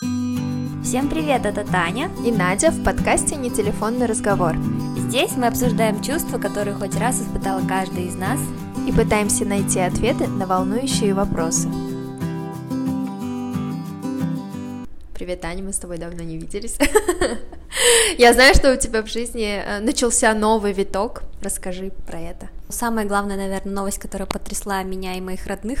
Всем привет, это Таня и Надя в подкасте «Не телефонный разговор». Здесь мы обсуждаем чувства, которые хоть раз испытала каждый из нас и пытаемся найти ответы на волнующие вопросы. Привет, Таня, мы с тобой давно не виделись. Я знаю, что у тебя в жизни э, начался новый виток. Расскажи про это. Самая главная, наверное, новость, которая потрясла меня и моих родных,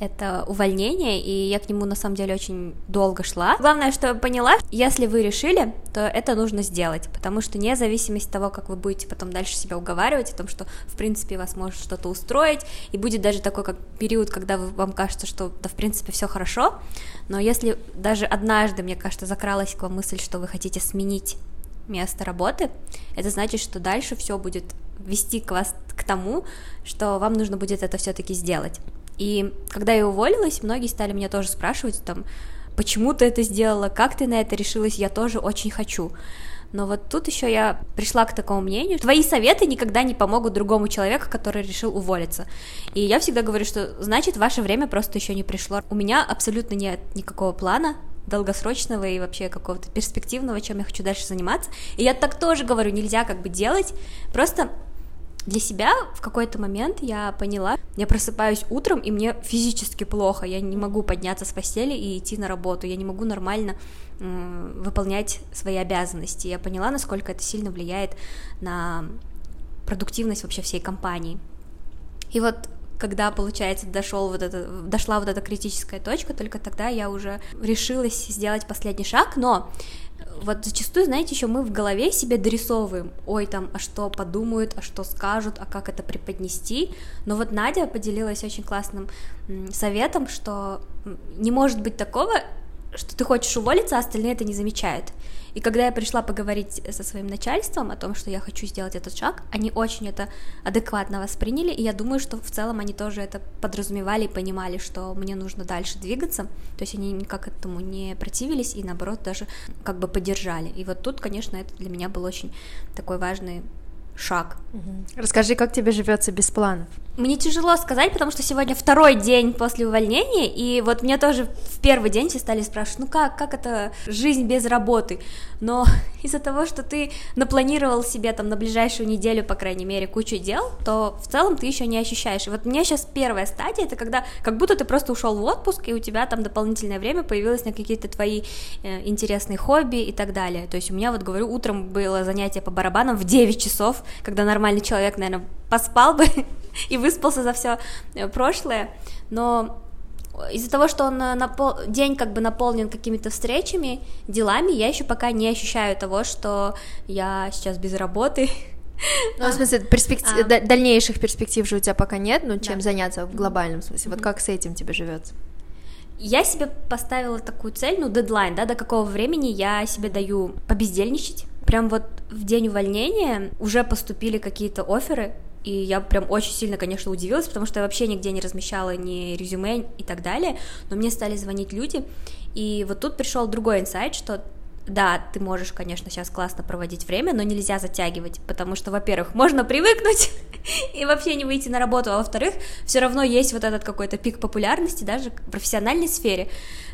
это увольнение, и я к нему на самом деле очень долго шла. Главное, что я поняла, если вы решили, то это нужно сделать, потому что вне зависимости от того, как вы будете потом дальше себя уговаривать о том, что в принципе вас может что-то устроить, и будет даже такой как период, когда вам кажется, что да в принципе все хорошо, но если даже однажды, мне кажется, закралась к вам мысль, что вы хотите сменить место работы, это значит, что дальше все будет вести к вас к тому, что вам нужно будет это все-таки сделать. И когда я уволилась, многие стали меня тоже спрашивать, там, почему ты это сделала, как ты на это решилась, я тоже очень хочу. Но вот тут еще я пришла к такому мнению, твои советы никогда не помогут другому человеку, который решил уволиться. И я всегда говорю, что значит ваше время просто еще не пришло. У меня абсолютно нет никакого плана долгосрочного и вообще какого-то перспективного, чем я хочу дальше заниматься. И я так тоже говорю, нельзя как бы делать, просто для себя в какой-то момент я поняла, я просыпаюсь утром, и мне физически плохо, я не могу подняться с постели и идти на работу, я не могу нормально выполнять свои обязанности. Я поняла, насколько это сильно влияет на продуктивность вообще всей компании. И вот когда, получается, дошел вот это, дошла вот эта критическая точка, только тогда я уже решилась сделать последний шаг, но вот зачастую, знаете, еще мы в голове себе дорисовываем, ой, там, а что подумают, а что скажут, а как это преподнести, но вот Надя поделилась очень классным советом, что не может быть такого, что ты хочешь уволиться, а остальные это не замечают. И когда я пришла поговорить со своим начальством о том, что я хочу сделать этот шаг, они очень это адекватно восприняли, и я думаю, что в целом они тоже это подразумевали и понимали, что мне нужно дальше двигаться, то есть они никак этому не противились и наоборот даже как бы поддержали. И вот тут, конечно, это для меня был очень такой важный шаг. Расскажи, как тебе живется без планов? Мне тяжело сказать, потому что сегодня второй день после увольнения, и вот мне тоже в первый день все стали спрашивать, ну как, как это жизнь без работы? Но из-за того, что ты напланировал себе там на ближайшую неделю, по крайней мере, кучу дел, то в целом ты еще не ощущаешь. И вот у меня сейчас первая стадия, это когда как будто ты просто ушел в отпуск, и у тебя там дополнительное время появилось на какие-то твои э, интересные хобби и так далее. То есть у меня, вот говорю, утром было занятие по барабанам в 9 часов, когда нормальный человек, наверное, поспал бы и выспался за все э, прошлое, но из-за того, что он э, напол... день как бы наполнен какими-то встречами, делами, я еще пока не ощущаю того, что я сейчас без работы. Ну, в смысле, перспектив... а. дальнейших перспектив же у тебя пока нет, ну, чем да. заняться в глобальном смысле. Вот как с этим тебе живется? Я себе поставила такую цель, ну, дедлайн, да, до какого времени я себе даю побездельничать. Прям вот в день увольнения уже поступили какие-то оферы, и я прям очень сильно, конечно, удивилась, потому что я вообще нигде не размещала ни резюме и так далее, но мне стали звонить люди, и вот тут пришел другой инсайт, что да, ты можешь, конечно, сейчас классно проводить время, но нельзя затягивать, потому что, во-первых, можно привыкнуть и вообще не выйти на работу, а во-вторых, все равно есть вот этот какой-то пик популярности даже в профессиональной сфере,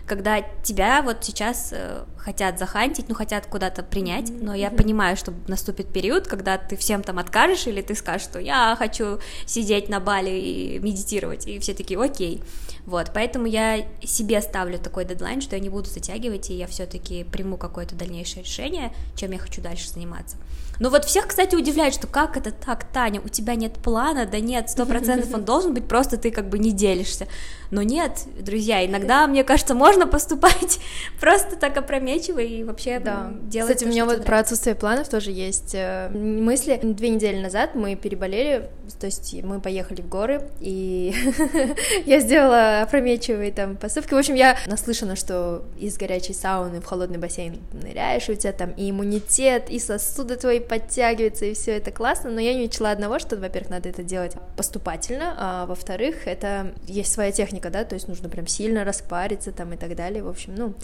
когда тебя вот сейчас э, хотят захантить, ну, хотят куда-то принять, но я понимаю, что наступит период, когда ты всем там откажешь, или ты скажешь, что я хочу сидеть на бале и медитировать, и все такие, окей, вот, поэтому я себе ставлю такой дедлайн, что я не буду затягивать, и я все-таки приму какое-то дальнейшее решение, чем я хочу дальше заниматься. Но вот всех, кстати, удивляет, что как это так, Таня, у тебя нет плана, да нет, сто процентов он должен быть, просто ты как бы не делишься. Но нет, друзья, иногда, мне кажется, можно поступать просто так опрометчиво и вообще да. делать Кстати, то, у меня вот про отсутствие планов тоже есть э, мысли. Две недели назад мы переболели, то есть мы поехали в горы, и я сделала опрометчивые там поступки. В общем, я наслышана, что из горячей сауны в холодный бассейн ныряешь, у тебя там и иммунитет, и сосуды твои подтягивается, и все это классно, но я не учла одного, что, во-первых, надо это делать поступательно, а во-вторых, это есть своя техника, да, то есть нужно прям сильно распариться там и так далее, в общем, ну,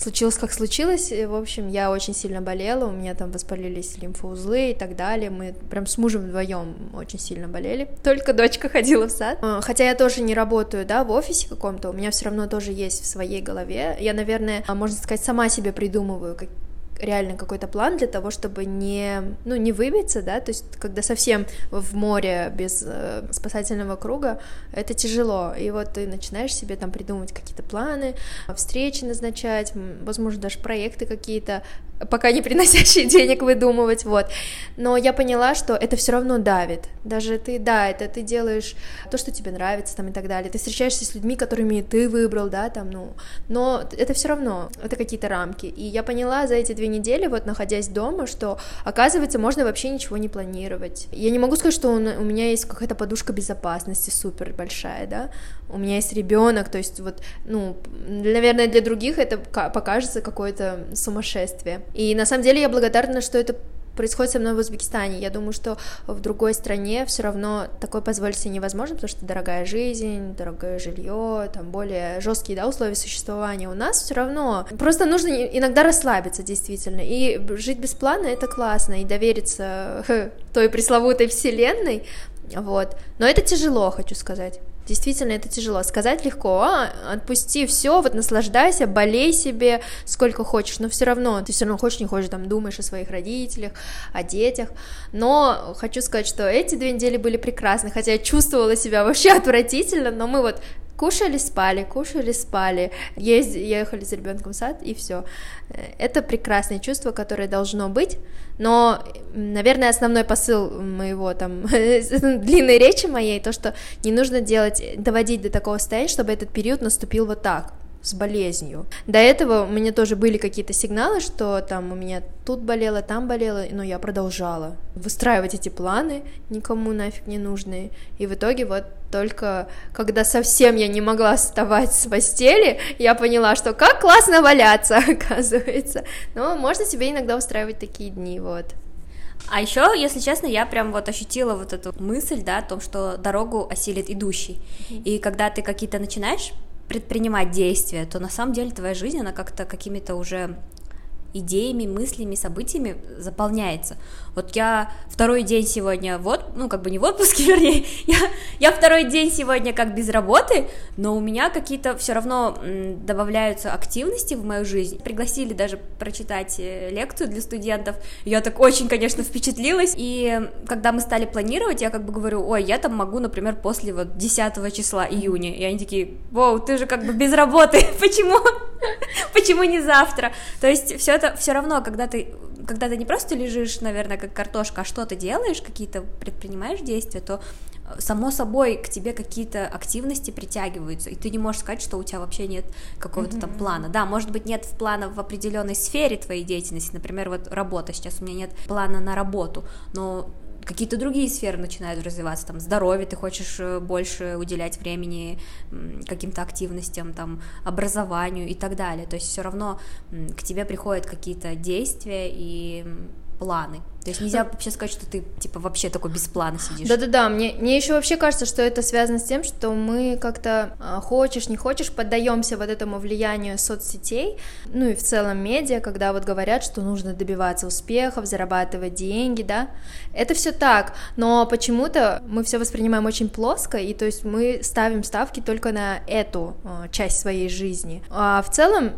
случилось как случилось. В общем, я очень сильно болела, у меня там воспалились лимфоузлы и так далее. Мы прям с мужем вдвоем очень сильно болели. Только дочка ходила в сад. А, хотя я тоже не работаю, да, в офисе каком-то, у меня все равно тоже есть в своей голове. Я, наверное, можно сказать, сама себе придумываю реально какой-то план для того, чтобы не, ну, не выбиться, да, то есть когда совсем в море без э, спасательного круга, это тяжело, и вот ты начинаешь себе там придумывать какие-то планы, встречи назначать, возможно, даже проекты какие-то, пока не приносящие денег выдумывать, вот. Но я поняла, что это все равно давит. Даже ты, да, это ты делаешь то, что тебе нравится, там и так далее. Ты встречаешься с людьми, которыми ты выбрал, да, там, ну, но это все равно, это какие-то рамки. И я поняла за эти две недели, вот находясь дома, что, оказывается, можно вообще ничего не планировать. Я не могу сказать, что у меня есть какая-то подушка безопасности супер большая, да, у меня есть ребенок, то есть вот, ну, наверное, для других это покажется какое-то сумасшествие. И на самом деле я благодарна, что это происходит со мной в Узбекистане. Я думаю, что в другой стране все равно такое позволить себе невозможно, потому что дорогая жизнь, дорогое жилье, там более жесткие да, условия существования. У нас все равно просто нужно иногда расслабиться, действительно. И жить без плана это классно, и довериться той пресловутой вселенной. Вот. Но это тяжело, хочу сказать. Действительно, это тяжело. Сказать легко, а, отпусти все, вот наслаждайся, болей себе сколько хочешь, но все равно, ты все равно хочешь, не хочешь, там думаешь о своих родителях, о детях. Но хочу сказать, что эти две недели были прекрасны, хотя я чувствовала себя вообще отвратительно, но мы вот кушали, спали, кушали, спали, езд... ехали с ребенком в сад, и все. Это прекрасное чувство, которое должно быть, но, наверное, основной посыл моего там длинной речи моей, то, что не нужно делать, доводить до такого состояния, чтобы этот период наступил вот так, с болезнью. До этого у меня тоже были какие-то сигналы, что там у меня тут болело, там болело, но я продолжала выстраивать эти планы, никому нафиг не нужные. И в итоге вот только когда совсем я не могла вставать с постели, я поняла, что как классно валяться, оказывается. Но можно себе иногда устраивать такие дни, вот. А еще, если честно, я прям вот ощутила вот эту мысль, да, о том, что дорогу осилит идущий. И когда ты какие-то начинаешь предпринимать действия, то на самом деле твоя жизнь, она как-то какими-то уже идеями, мыслями, событиями заполняется. Вот я второй день сегодня, вот, ну, как бы не в отпуске, вернее, я, я второй день сегодня как без работы, но у меня какие-то все равно добавляются активности в мою жизнь. Пригласили даже прочитать э, лекцию для студентов, я так очень, конечно, впечатлилась, и когда мы стали планировать, я как бы говорю, ой, я там могу, например, после вот 10 числа июня, и они такие, вау, ты же как бы без работы, почему? Почему не завтра? То есть все это все равно, когда ты когда ты не просто лежишь, наверное, как картошка, а что ты делаешь, какие-то предпринимаешь действия, то э, само собой к тебе какие-то активности притягиваются, и ты не можешь сказать, что у тебя вообще нет какого-то mm-hmm. там плана. Да, может быть, нет плана в определенной сфере твоей деятельности, например, вот работа, сейчас у меня нет плана на работу, но какие-то другие сферы начинают развиваться, там, здоровье, ты хочешь э, больше уделять времени каким-то активностям, там, образованию и так далее, то есть все равно к тебе приходят какие-то действия и планы. То есть нельзя вообще сказать, что ты типа вообще такой без плана сидишь. Да-да-да, мне, мне еще вообще кажется, что это связано с тем, что мы как-то а, хочешь, не хочешь, поддаемся вот этому влиянию соцсетей, ну и в целом медиа, когда вот говорят, что нужно добиваться успехов, зарабатывать деньги, да. Это все так, но почему-то мы все воспринимаем очень плоско, и то есть мы ставим ставки только на эту а, часть своей жизни. А в целом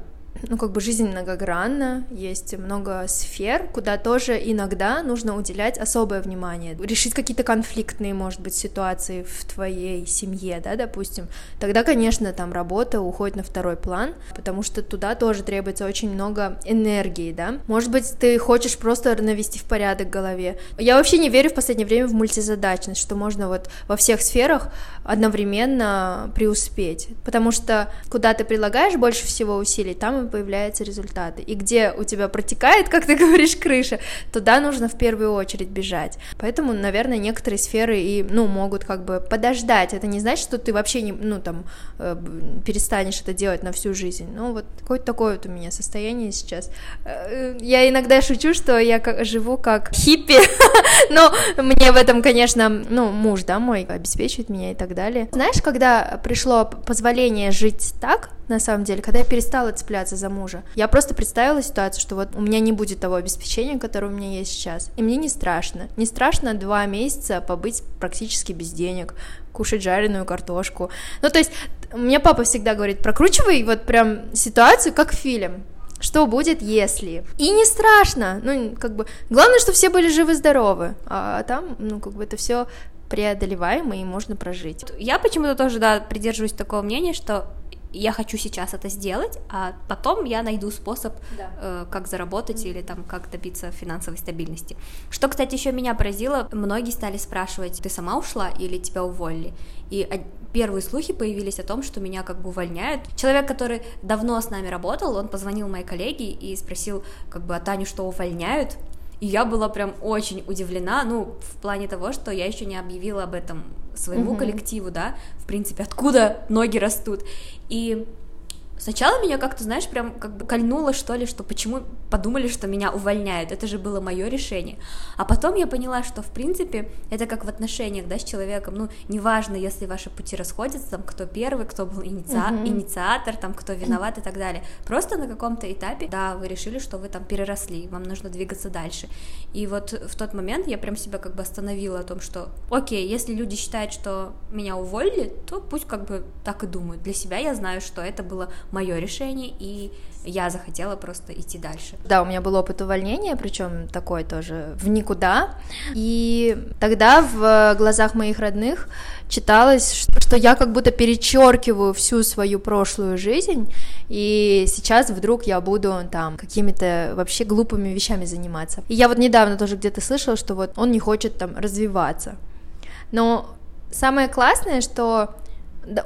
ну, как бы жизнь многогранна, есть много сфер, куда тоже иногда нужно уделять особое внимание, решить какие-то конфликтные, может быть, ситуации в твоей семье, да, допустим, тогда, конечно, там работа уходит на второй план, потому что туда тоже требуется очень много энергии, да, может быть, ты хочешь просто навести в порядок в голове. Я вообще не верю в последнее время в мультизадачность, что можно вот во всех сферах одновременно преуспеть, потому что куда ты прилагаешь больше всего усилий, там и появляются результаты. И где у тебя протекает, как ты говоришь, крыша, туда нужно в первую очередь бежать. Поэтому, наверное, некоторые сферы и, ну, могут как бы подождать. Это не значит, что ты вообще не, ну, там, э, перестанешь это делать на всю жизнь. Ну, вот какое-то такое вот у меня состояние сейчас. Э, я иногда шучу, что я живу как хиппи, Но мне в этом, конечно, ну, муж, да, мой обеспечивает меня и так далее. Знаешь, когда пришло позволение жить так, на самом деле, когда я перестала цепляться за мужа, я просто представила ситуацию, что вот у меня не будет того обеспечения, которое у меня есть сейчас, и мне не страшно. Не страшно два месяца побыть практически без денег, кушать жареную картошку. Ну, то есть, мне папа всегда говорит, прокручивай вот прям ситуацию как фильм что будет, если. И не страшно, ну, как бы, главное, что все были живы-здоровы, а там, ну, как бы это все преодолеваемо и можно прожить. Я почему-то тоже, да, придерживаюсь такого мнения, что я хочу сейчас это сделать, а потом я найду способ, да. э, как заработать mm-hmm. или там как добиться финансовой стабильности. Что, кстати, еще меня поразило, многие стали спрашивать, ты сама ушла или тебя уволили? И первые слухи появились о том, что меня как бы увольняют. Человек, который давно с нами работал, он позвонил моей коллеге и спросил, как бы, а Таню что, увольняют? И я была прям очень удивлена, ну, в плане того, что я еще не объявила об этом своему mm-hmm. коллективу, да, в принципе, откуда ноги растут. И Сначала меня как-то, знаешь, прям как бы кольнуло, что ли, что почему подумали, что меня увольняют, это же было мое решение. А потом я поняла, что, в принципе, это как в отношениях, да, с человеком, ну, неважно, если ваши пути расходятся, там, кто первый, кто был инициа... uh-huh. инициатор, там, кто виноват и так далее. Просто на каком-то этапе, да, вы решили, что вы там переросли, вам нужно двигаться дальше. И вот в тот момент я прям себя как бы остановила о том, что, окей, если люди считают, что меня уволили, то пусть как бы так и думают. Для себя я знаю, что это было мое решение, и я захотела просто идти дальше. Да, у меня был опыт увольнения, причем такой тоже в никуда. И тогда в глазах моих родных читалось, что я как будто перечеркиваю всю свою прошлую жизнь, и сейчас вдруг я буду там какими-то вообще глупыми вещами заниматься. И я вот недавно тоже где-то слышала, что вот он не хочет там развиваться. Но самое классное, что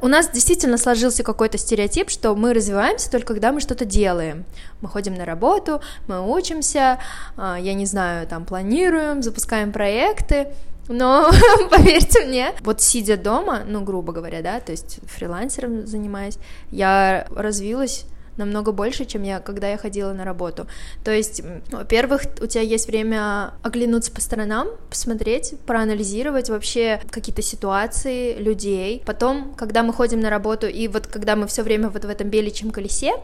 у нас действительно сложился какой-то стереотип, что мы развиваемся только когда мы что-то делаем. Мы ходим на работу, мы учимся, а, я не знаю, там планируем, запускаем проекты, но поверьте мне, вот сидя дома, ну, грубо говоря, да, то есть фрилансером занимаясь, я развилась намного больше, чем я, когда я ходила на работу. То есть, во-первых, у тебя есть время оглянуться по сторонам, посмотреть, проанализировать вообще какие-то ситуации людей. Потом, когда мы ходим на работу, и вот когда мы все время вот в этом беличьем колесе,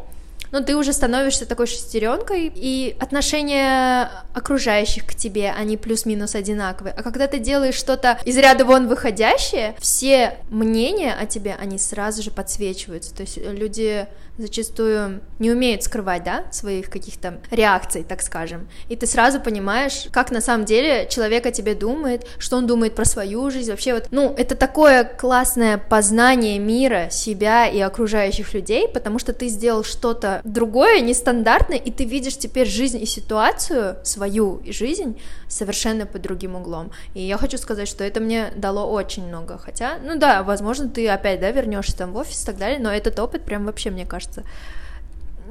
ну, ты уже становишься такой шестеренкой, и отношения окружающих к тебе, они плюс-минус одинаковые. А когда ты делаешь что-то из ряда вон выходящее, все мнения о тебе, они сразу же подсвечиваются. То есть люди зачастую не умеют скрывать, да, своих каких-то реакций, так скажем. И ты сразу понимаешь, как на самом деле человек о тебе думает, что он думает про свою жизнь, вообще вот, ну, это такое классное познание мира, себя и окружающих людей, потому что ты сделал что-то другое, нестандартное, и ты видишь теперь жизнь и ситуацию, свою жизнь совершенно под другим углом. И я хочу сказать, что это мне дало очень много, хотя, ну да, возможно, ты опять, да, вернешься там в офис и так далее, но этот опыт прям вообще, мне кажется, кажется.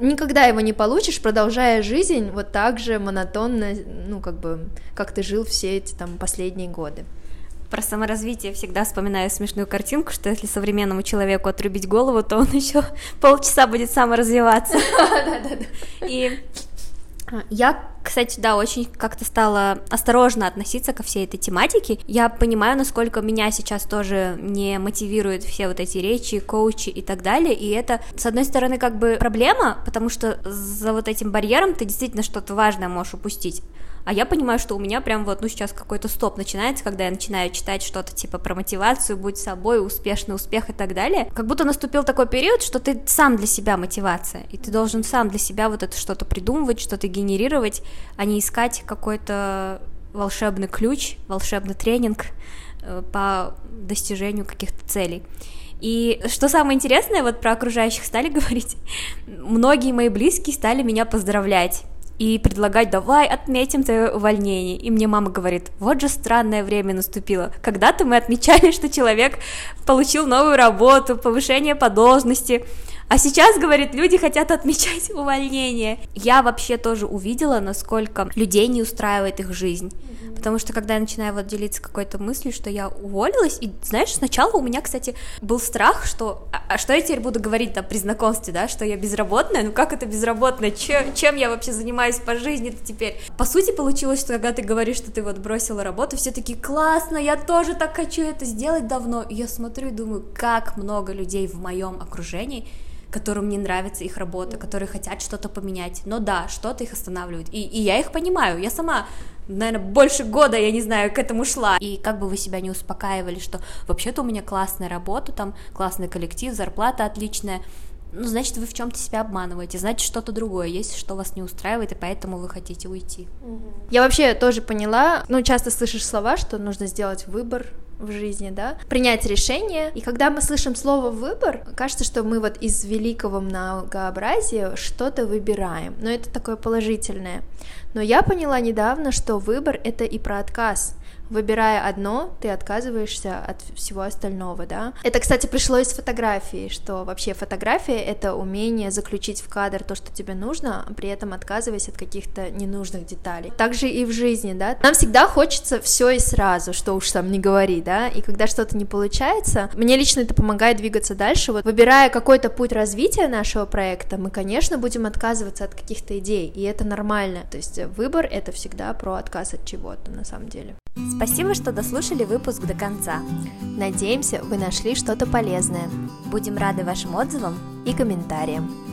Никогда его не получишь, продолжая жизнь вот так же монотонно, ну, как бы, как ты жил все эти там последние годы. Про саморазвитие всегда вспоминаю смешную картинку, что если современному человеку отрубить голову, то он еще полчаса будет саморазвиваться. И я, кстати, да, очень как-то стала осторожно относиться ко всей этой тематике. Я понимаю, насколько меня сейчас тоже не мотивируют все вот эти речи, коучи и так далее, и это, с одной стороны, как бы проблема, потому что за вот этим барьером ты действительно что-то важное можешь упустить. А я понимаю, что у меня прям вот, ну, сейчас какой-то стоп начинается, когда я начинаю читать что-то типа про мотивацию, будь собой, успешный успех и так далее, как будто наступил такой период, что ты сам для себя мотивация, и ты должен сам для себя вот это что-то придумывать, что-то генерировать, а не искать какой-то волшебный ключ, волшебный тренинг э, по достижению каких-то целей. И что самое интересное, вот про окружающих стали говорить, многие мои близкие стали меня поздравлять и предлагать, давай отметим твое увольнение. И мне мама говорит, вот же странное время наступило. Когда-то мы отмечали, что человек получил новую работу, повышение по должности, А сейчас, говорит, люди хотят отмечать увольнение. Я вообще тоже увидела, насколько людей не устраивает их жизнь. Потому что когда я начинаю вот делиться какой-то мыслью, что я уволилась, и знаешь, сначала у меня, кстати, был страх, что а, а что я теперь буду говорить там при знакомстве, да, что я безработная, ну как это безработная, чем, чем я вообще занимаюсь по жизни-то теперь? По сути, получилось, что когда ты говоришь, что ты вот бросила работу, все таки классно, я тоже так хочу это сделать давно, и я смотрю и думаю, как много людей в моем окружении которым не нравится их работа, которые хотят что-то поменять. Но да, что-то их останавливает. И, и я их понимаю. Я сама наверное, больше года, я не знаю, к этому шла. И как бы вы себя не успокаивали, что вообще-то у меня классная работа, там классный коллектив, зарплата отличная, ну, значит, вы в чем-то себя обманываете, значит, что-то другое есть, что вас не устраивает, и поэтому вы хотите уйти. Я вообще тоже поняла, ну, часто слышишь слова, что нужно сделать выбор в жизни, да, принять решение. И когда мы слышим слово выбор, кажется, что мы вот из великого многообразия что-то выбираем, но это такое положительное. Но я поняла недавно, что выбор это и про отказ выбирая одно, ты отказываешься от всего остального, да. Это, кстати, пришло из фотографии, что вообще фотография — это умение заключить в кадр то, что тебе нужно, а при этом отказываясь от каких-то ненужных деталей. Также и в жизни, да. Нам всегда хочется все и сразу, что уж там не говори, да, и когда что-то не получается, мне лично это помогает двигаться дальше. Вот выбирая какой-то путь развития нашего проекта, мы, конечно, будем отказываться от каких-то идей, и это нормально. То есть выбор — это всегда про отказ от чего-то, на самом деле. Спасибо, что дослушали выпуск до конца. Надеемся, вы нашли что-то полезное. Будем рады вашим отзывам и комментариям.